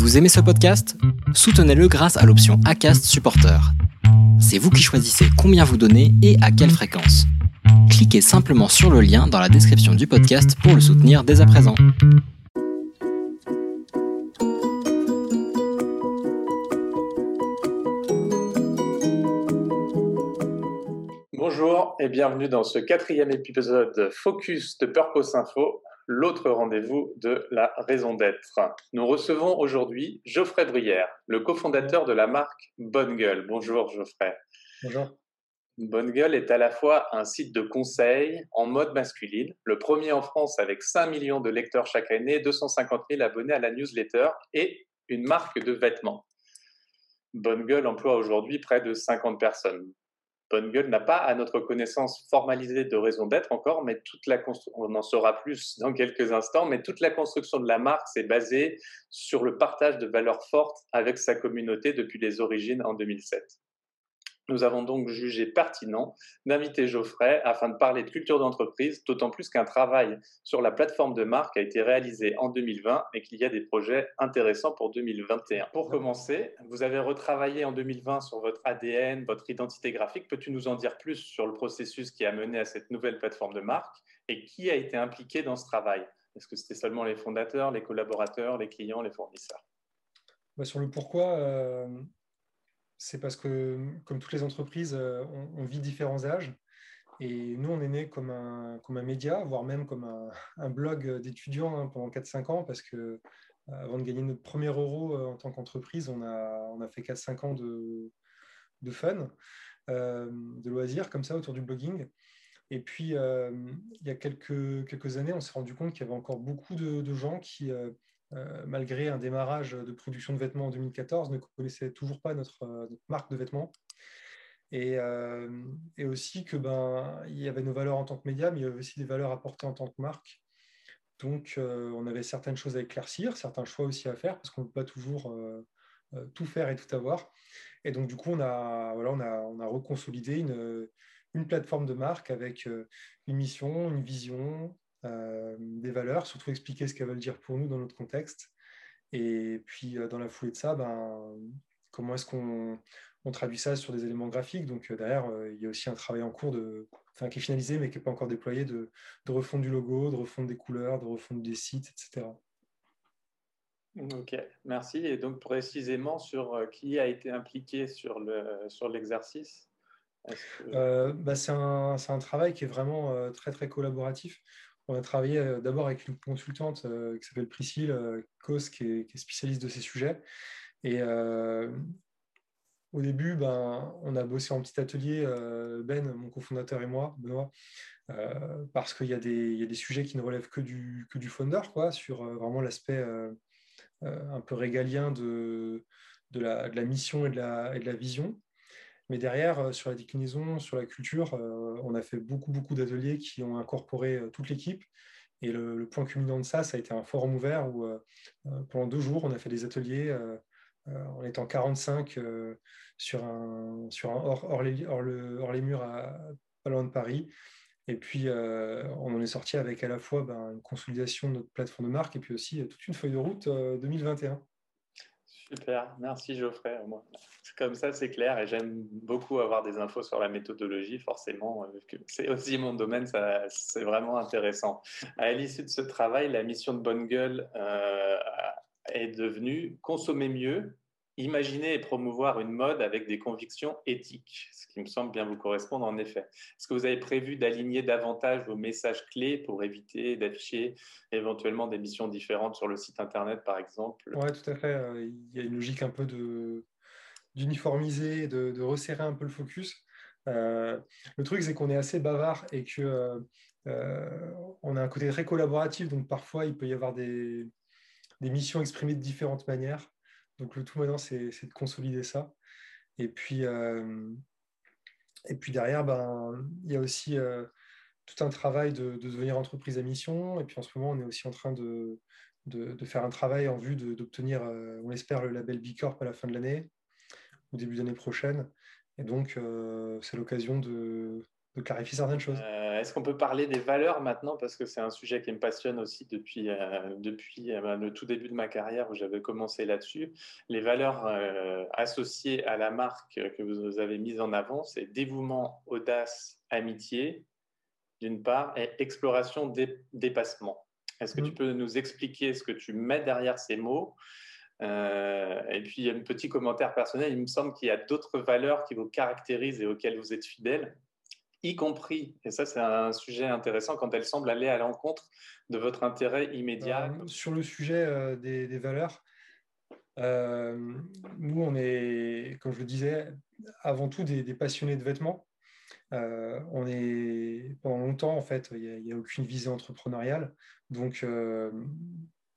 Vous aimez ce podcast? Soutenez-le grâce à l'option ACAST Supporter. C'est vous qui choisissez combien vous donnez et à quelle fréquence. Cliquez simplement sur le lien dans la description du podcast pour le soutenir dès à présent. Bonjour et bienvenue dans ce quatrième épisode Focus de Purpose Info, l'autre rendez-vous de la raison d'être. Nous recevons aujourd'hui Geoffrey Brière, le cofondateur de la marque Bonne Gueule. Bonjour Geoffrey. Bonjour. Bonne Gueule est à la fois un site de conseil en mode masculine, le premier en France avec 5 millions de lecteurs chaque année, 250 000 abonnés à la newsletter et une marque de vêtements. Bonne Gueule emploie aujourd'hui près de 50 personnes. Bonne Gueule n'a pas, à notre connaissance, formalisé de raison d'être encore, mais toute la on en saura plus dans quelques instants, mais toute la construction de la marque s'est basée sur le partage de valeurs fortes avec sa communauté depuis les origines en 2007. Nous avons donc jugé pertinent d'inviter Geoffrey afin de parler de culture d'entreprise, d'autant plus qu'un travail sur la plateforme de marque a été réalisé en 2020 et qu'il y a des projets intéressants pour 2021. Pour commencer, vous avez retravaillé en 2020 sur votre ADN, votre identité graphique. Peux-tu nous en dire plus sur le processus qui a mené à cette nouvelle plateforme de marque et qui a été impliqué dans ce travail? Est-ce que c'était seulement les fondateurs, les collaborateurs, les clients, les fournisseurs? Bah, Sur le pourquoi, euh, c'est parce que, comme toutes les entreprises, euh, on, vit différents âges. Et nous, on est né comme un, comme un média, voire même comme un, blog d'étudiants hein, pendant 4-5 ans, parce que euh, avant de gagner notre premier euro euh, en tant qu'entreprise, on a, on a fait 4-5 ans de, de fun, de loisirs, comme ça, autour du blogging. Et puis, il y a quelques, quelques années, on s'est rendu compte qu'il y avait encore beaucoup de, de gens qui malgré un démarrage de production de vêtements en 2014, ne connaissaient toujours pas notre, euh, marque de vêtements. Euh, et, aussi que ben il y avait nos valeurs en tant que média, mais il y avait aussi des valeurs apportées en tant que marque. Donc on avait certaines choses à éclaircir, certains choix aussi à faire parce qu'on ne peut pas toujours tout faire et tout avoir. Et donc du coup on a voilà on a, on a reconsolidé une, plateforme de marque avec une mission, une vision, euh, des valeurs, surtout expliquer ce qu'elles veulent dire pour nous dans notre contexte. Et puis, euh, dans la foulée de ça, ben, comment est-ce qu'on on traduit ça sur des éléments graphiques? Donc, euh, derrière, il y a aussi un travail en cours de, enfin, qui est finalisé, mais qui n'est pas encore déployé, de, de refondre du logo, de refondre des couleurs, de refondre des sites, etc. Ok, merci. Et donc précisément sur qui a été impliqué sur l'exercice? Le, sur bah, C'est un, un, travail qui est vraiment très très collaboratif on a travaillé euh, d'abord avec une consultante euh, qui s'appelle Priscille euh, qui est, spécialiste de ces sujets. Et au début, ben, on a bossé en petit atelier, Ben, mon cofondateur et moi, Benoît, parce qu'il y, a des sujets qui ne relèvent que du, que du founder, quoi, sur vraiment l'aspect un peu régalien de, de, la, mission et de la, et de la vision. Mais derrière, euh, sur la déclinaison, sur la culture, euh, on a fait beaucoup, beaucoup d'ateliers qui ont incorporé euh, toute l'équipe. Et le, point culminant de ça, ça a été un forum ouvert où pendant deux jours, on a fait des ateliers en étant 45 sur un, hors, les, murs à, pas loin de Paris. Et puis, on en est sorti avec à la fois ben, une consolidation de notre plateforme de marque et puis aussi toute une feuille de route 2021. Super, merci Geoffrey. Comme ça, c'est clair et j'aime beaucoup avoir des infos sur la méthodologie, forcément. Euh, c'est aussi mon domaine, c'est vraiment intéressant. À l'issue de ce travail, la mission de Bonne Gueule euh, est devenue consommer mieux imaginer et promouvoir une mode avec des convictions éthiques, ce qui me semble bien vous correspondre en effet. Est-ce que vous avez prévu d'aligner davantage vos messages clés pour éviter d'afficher éventuellement des missions différentes sur le site internet par exemple? Oui, tout à fait. Euh, il y a une logique un peu d'uniformiser, de, de, resserrer un peu le focus. Euh, le truc, c'est qu'on est assez bavard et que euh, on a un côté très collaboratif, donc parfois il peut y avoir des, des missions exprimées de différentes manières. Donc le tout maintenant, c'est de consolider ça. Et puis, euh, et puis derrière, ben, il y a aussi euh, tout un travail de, devenir entreprise à mission. Et puis en ce moment, on est aussi en train de, faire un travail en vue d'obtenir, euh, on espère, le label B à la fin de l'année, au début d'année prochaine. Et donc, c'est l'occasion de, clarifier certaines choses. Est-ce qu'on peut parler des valeurs maintenant? Parce que c'est un sujet qui me passionne aussi depuis, depuis ben, le tout début de ma carrière où j'avais commencé là-dessus. Les valeurs associées à la marque que vous avez mise en avant, c'est dévouement, audace, amitié, d'une part, et exploration, dépassement. Est-ce que tu mmh. peux nous expliquer ce que tu mets derrière ces mots? Euh, Et puis, un petit commentaire personnel, il me semble qu'il y a d'autres valeurs qui vous caractérisent et auxquelles vous êtes fidèle, y compris, et ça c'est un sujet intéressant, quand elles semblent aller à l'encontre de votre intérêt immédiat. Euh, sur le sujet euh, des, valeurs, nous, on est, comme je le disais, avant tout des passionnés de vêtements. Euh, on est pendant longtemps en fait, il n'y a, aucune visée entrepreneuriale, donc euh,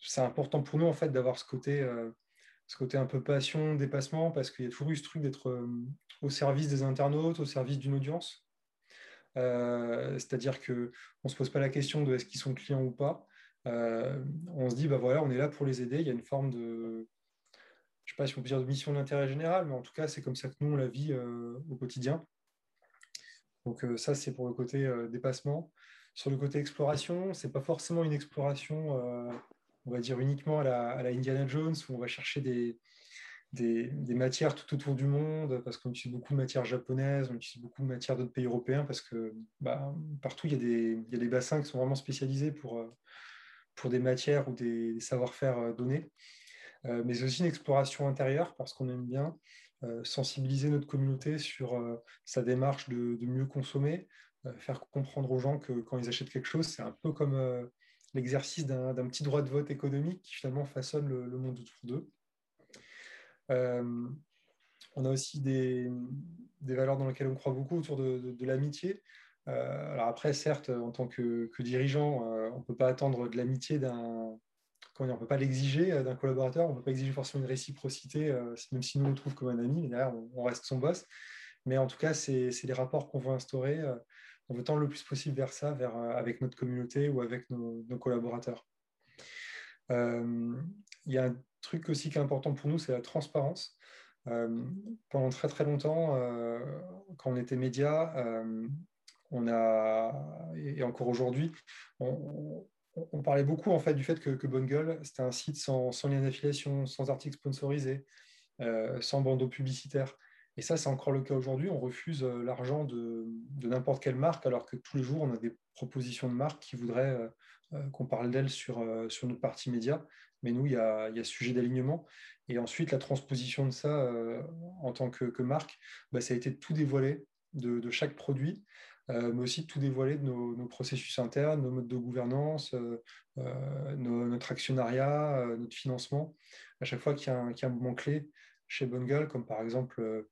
c'est important pour nous en fait d'avoir ce côté, euh, ce côté un peu passion, dépassement, parce qu'il y a toujours eu ce truc d'être au service des internautes, au service d'une audience. C'est-à-dire que on se pose pas la question de est-ce qu'ils sont clients ou pas. on se dit bah voilà, on est là pour les aider. Il y a une forme de je sais pas si on peut dire de mission d'intérêt général, mais en tout cas, c'est comme ça que nous, on la vit au quotidien. Donc euh, ça, c'est pour le côté euh, dépassement. Sur le côté exploration, c'est pas forcément une exploration, euh, on va dire uniquement à la, Indiana Jones, où on va chercher des, des, matières tout autour du monde, parce qu'on utilise beaucoup de matières japonaises, on utilise beaucoup de matières d'autres pays européens, parce que bah, partout, il y, a des, bassins qui sont vraiment spécialisés pour, pour des matières ou des, savoir-faire donnés. mais aussi une exploration intérieure, parce qu'on aime bien euh, sensibiliser notre communauté sur euh, sa démarche de, mieux consommer, euh, faire comprendre aux gens que quand ils achètent quelque chose, c'est un peu comme l'exercice d'un petit droit de vote économique qui finalement façonne le, monde autour d'eux. On a aussi des, valeurs dans lesquelles on croit beaucoup autour de, l'amitié. alors après, certes, en tant que, dirigeant, on ne peut pas attendre de l'amitié d'un on ne peut pas l'exiger euh, d'un collaborateur, on ne peut pas exiger forcément une réciprocité, euh, même si nous on le trouve comme un ami, mais derrière on, reste son boss. Mais en tout cas, c'est les rapports qu'on veut instaurer. Euh, on veut tendre le plus possible vers ça, vers, avec notre communauté ou avec nos, collaborateurs. Il y a un truc aussi important pour nous, c'est la transparence. pendant très très longtemps, quand on était média, on a, et encore aujourd'hui, on, parlait beaucoup en fait du fait que, que Bonne Gueule, c'était un site sans, lien d'affiliation, sans article sponsorisé, euh, sans bandeau publicitaire. Et ça, c'est encore le cas aujourd'hui. On refuse euh, l'argent de, n'importe quelle marque, alors que tous les jours, on a des propositions de marques qui voudraient euh, qu'on parle d'elles sur, sur notre partie média. Mais nous, il y a, y a sujet d'alignement. Et ensuite, la transposition de ça en tant que, marque, bah, ça a été tout dévoilé de, chaque produit. Euh, mais aussi tout dévoiler de nos, processus internes, nos modes de gouvernance, euh, euh, notre actionnariat, notre financement. À chaque fois qu'il y, a un moment clé chez Bungle, comme par exemple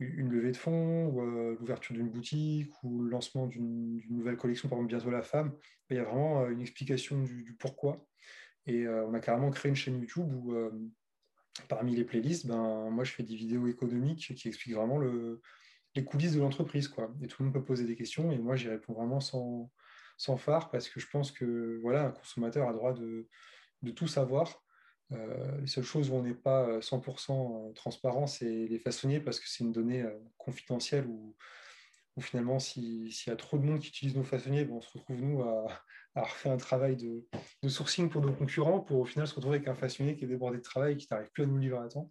une levée de fonds, ou l'ouverture d'une boutique, ou le lancement d'une nouvelle collection, par exemple bientôt la femme, il y a vraiment une explication du, pourquoi. Et on a carrément créé une chaîne YouTube où, parmi les playlists, ben, moi je fais des vidéos économiques qui expliquent vraiment le, les coulisses de l'entreprise. Et tout le monde peut poser des questions et moi, j'y réponds vraiment sans, sans phare parce que je pense que voilà, un consommateur a le droit de, de tout savoir. Euh, les seules choses où on n'est pas 100% euh, transparent, c'est les façonniers parce que c'est une donnée euh, confidentielle où, finalement, s'il y a trop de monde qui utilise nos façonniers, on se retrouve, nous, à, refaire un travail de, sourcing pour nos concurrents pour au final se retrouver avec un façonnier qui est débordé de travail et qui n'arrive plus à nous livrer à temps.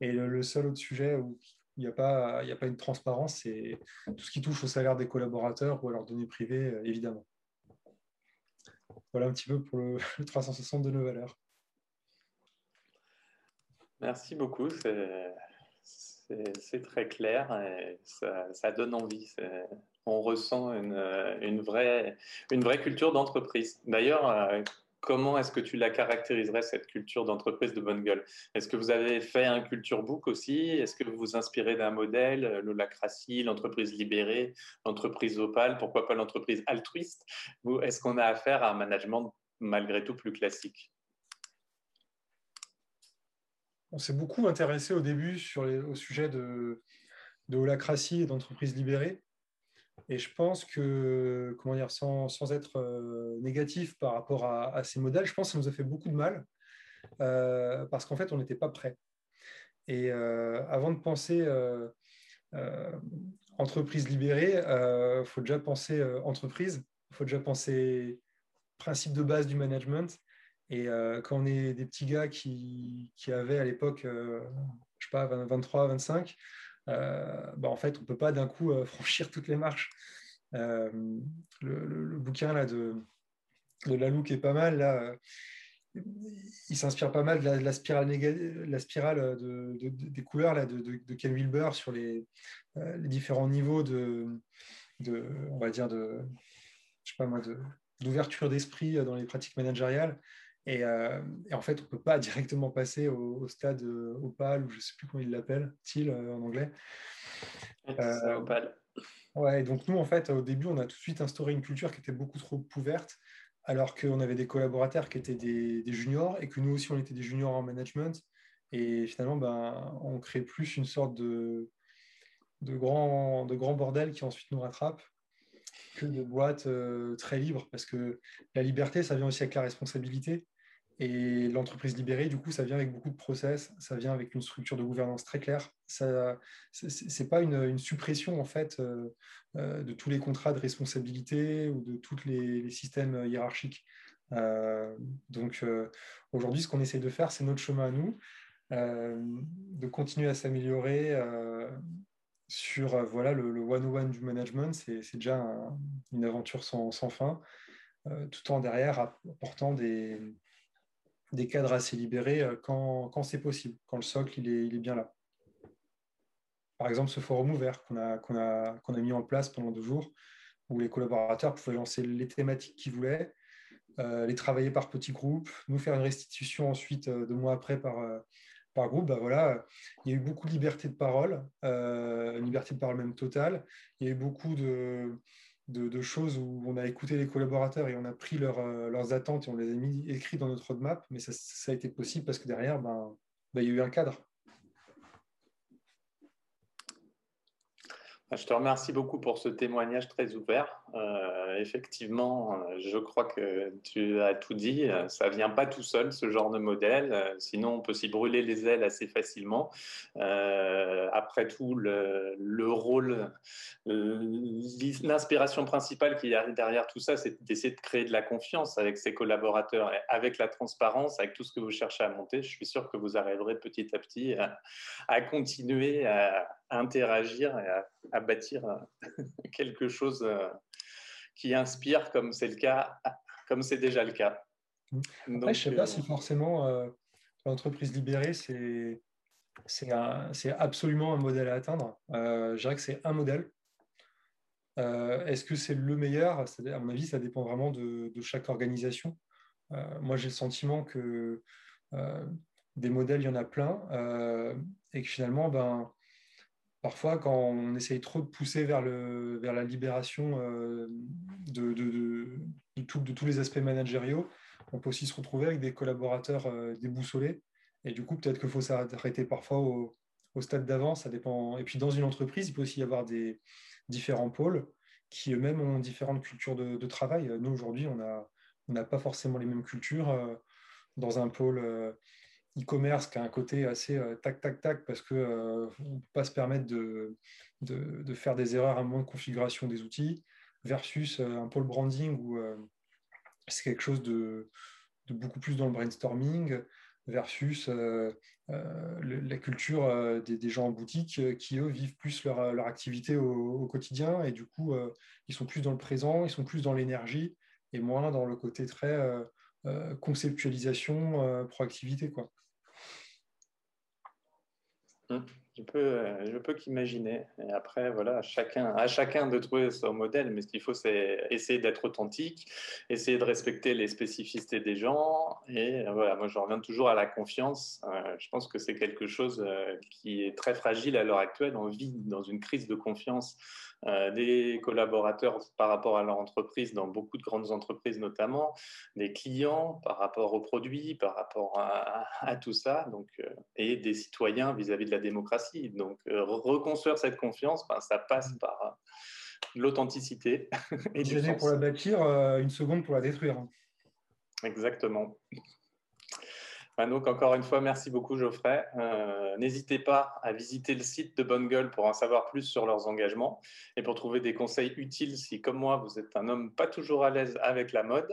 Et le, seul autre sujet où, il n'y a, pas, une transparence, c'est tout ce qui touche au salaire des collaborateurs ou à leurs données privées, euh, évidemment. Voilà un petit peu pour le, 360 de nos valeurs. Merci beaucoup, c'est très clair et ça, donne envie. On ressent une, vraie culture d'entreprise. D'ailleurs, euh, Comment est-ce que tu la caractériserais, cette culture d'entreprise de bonne gueule? Est-ce que vous avez fait un culture book aussi? Est-ce que vous vous inspirez d'un modèle, euh, l'holacratie, l'entreprise libérée, l'entreprise opale, pourquoi pas l'entreprise altruiste? Ou est-ce qu'on a affaire à un management malgré tout plus classique? On s'est beaucoup intéressé au début au sujet de, de holacratie et d'entreprise libérée. Et je pense que, comment dire, sans, sans être euh, négatif par rapport à, ces modèles, je pense que ça nous a fait beaucoup de mal euh, parce qu'en fait, on n'était pas prêt. Et euh, avant de penser entreprise libérée, il faut déjà penser entreprise, il faut déjà penser principe de base du management. Et quand on est des petits gars qui, avaient à l'époque, je sais pas, 23, 25, bah, en fait, on ne peut pas d'un coup franchir toutes les marches. Le, bouquin là, de, de Lalou est pas mal, là, il s'inspire pas mal de la, spirale, des couleurs là, de, Ken Wilber sur les, euh, les différents niveaux de, on va dire, de, je sais pas moi, d'ouverture d'esprit dans les pratiques managériales. Et, euh, en fait, on ne peut pas directement passer au, stade opale, ou je ne sais plus comment il l'appelle, TIL euh, en anglais. opale. Ouais, donc nous, en fait, au début, on a tout de suite instauré une culture qui était beaucoup trop ouverte alors qu'on avait des collaborateurs qui étaient des, juniors et que nous aussi on était des juniors en management. Et finalement, ben, on crée plus une sorte de, de, grand, de grand bordel qui ensuite nous rattrape que de boîtes euh, très libres. Parce que la liberté, ça vient aussi avec la responsabilité. Et l'entreprise libérée, du coup, ça vient avec beaucoup de process, ça vient avec une structure de gouvernance très claire. Ce n'est pas une, suppression, en fait, euh, euh, de tous les contrats de responsabilité ou de tous les, systèmes hiérarchiques. Euh, donc, aujourd'hui, ce qu'on essaie de faire, c'est notre chemin à nous, de continuer à s'améliorer sur voilà, le one-on-one du management. C'est déjà une aventure sans fin, tout en derrière apportant des des cadres assez libérés euh, quand, quand c'est possible, quand le socle il est, il est, bien là. Par exemple, ce forum ouvert qu'on a, qu'on a, qu'on a mis en place pendant deux jours, où les collaborateurs pouvaient lancer les thématiques qu'ils voulaient, euh, les travailler par petits groupes, nous faire une restitution ensuite euh, deux mois après par, par groupe. Bah voilà, il y a eu beaucoup de liberté de parole, une liberté de parole même totale. Il y a eu beaucoup de, de, choses où on a écouté les collaborateurs et on a pris euh, leurs attentes et on les a mis écrits dans notre roadmap, mais ça, a été possible parce que derrière, ben, ben, il y a eu un cadre. Je te remercie beaucoup pour ce témoignage très ouvert. Euh, effectivement, je crois que tu as tout dit. Ça vient pas tout seul, ce genre de modèle. Sinon, on peut s'y brûler les ailes assez facilement. Euh, après tout, le, le rôle, l'inspiration principale qui arrive derrière tout ça, c'est d'essayer de créer de la confiance avec ses collaborateurs, avec la transparence, avec tout ce que vous cherchez à monter. Je suis sûr que vous arriverez petit à petit à continuer à interagir et à, bâtir euh, quelque chose euh, qui inspire, comme c'est le cas, comme c'est déjà le cas. Mmh. je ne sais pas euh, si forcément l'entreprise libérée, c'est c'est absolument un modèle à atteindre. je dirais que c'est un modèle. Est-ce que c'est le meilleur? À mon avis, ça dépend vraiment de, de chaque organisation. moi, j'ai le sentiment que des modèles, il y en a plein, et que finalement, ben, parfois, quand on essaye trop de pousser vers, le, vers la libération euh, de, de, de, tous les aspects managériaux, on peut aussi se retrouver avec des collaborateurs euh, déboussolés. Et du coup, peut-être qu'il faut s'arrêter parfois au, au stade d'avant. Ça dépend. Et puis, dans une entreprise, il peut aussi y avoir des différents pôles qui eux-mêmes ont différentes cultures de, travail. Nous, aujourd'hui, on n'a on pas forcément les mêmes cultures. Euh, dans un pôle e-commerce qui a un côté assez euh, tac, tac, tac, parce qu'on euh, ne peut pas se permettre de, faire des erreurs à moins de configuration des outils, versus euh, un pôle branding où c'est quelque chose de, beaucoup plus dans le brainstorming, versus la culture des, gens en boutique qui, eux, vivent plus leur activité au, quotidien et du coup, ils sont plus dans le présent, ils sont plus dans l'énergie et moins dans le côté très conceptualisation, proactivité. Quoi. Hum, je peux, euh, je peux qu'imaginer. Et après, voilà, chacun, à chacun de trouver son modèle. Mais ce qu'il faut, c'est essayer d'être authentique, essayer de respecter les spécificités des gens. Et euh, voilà, moi, je reviens toujours à la confiance. Euh, je pense que c'est quelque chose qui est très fragile à l'heure actuelle. On vit dans une crise de confiance des collaborateurs par rapport à leur entreprise, dans beaucoup de grandes entreprises notamment, des clients par rapport aux produits, par rapport à, tout ça, donc, et des citoyens vis-à-vis de la démocratie. Donc, euh, reconstruire cette confiance, ben, ça passe mmh. par l'authenticité. et du pour la bâtir, une seconde pour la détruire. Exactement. Donc encore une fois, merci beaucoup Geoffrey. Euh, n'hésitez pas à visiter le site de Bonne Gueule pour en savoir plus sur leurs engagements et pour trouver des conseils utiles si, comme moi, vous êtes un homme pas toujours à l'aise avec la mode.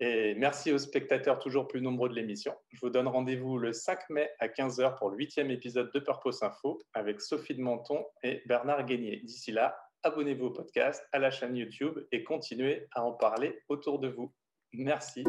Et merci aux spectateurs toujours plus nombreux de l'émission. Je vous donne rendez-vous le 5 mai à 15h pour le huitième épisode de Purpose Info avec Sophie de Menton et Bernard Guénier. D'ici là, abonnez-vous au podcast, à la chaîne YouTube et continuez à en parler autour de vous. Merci.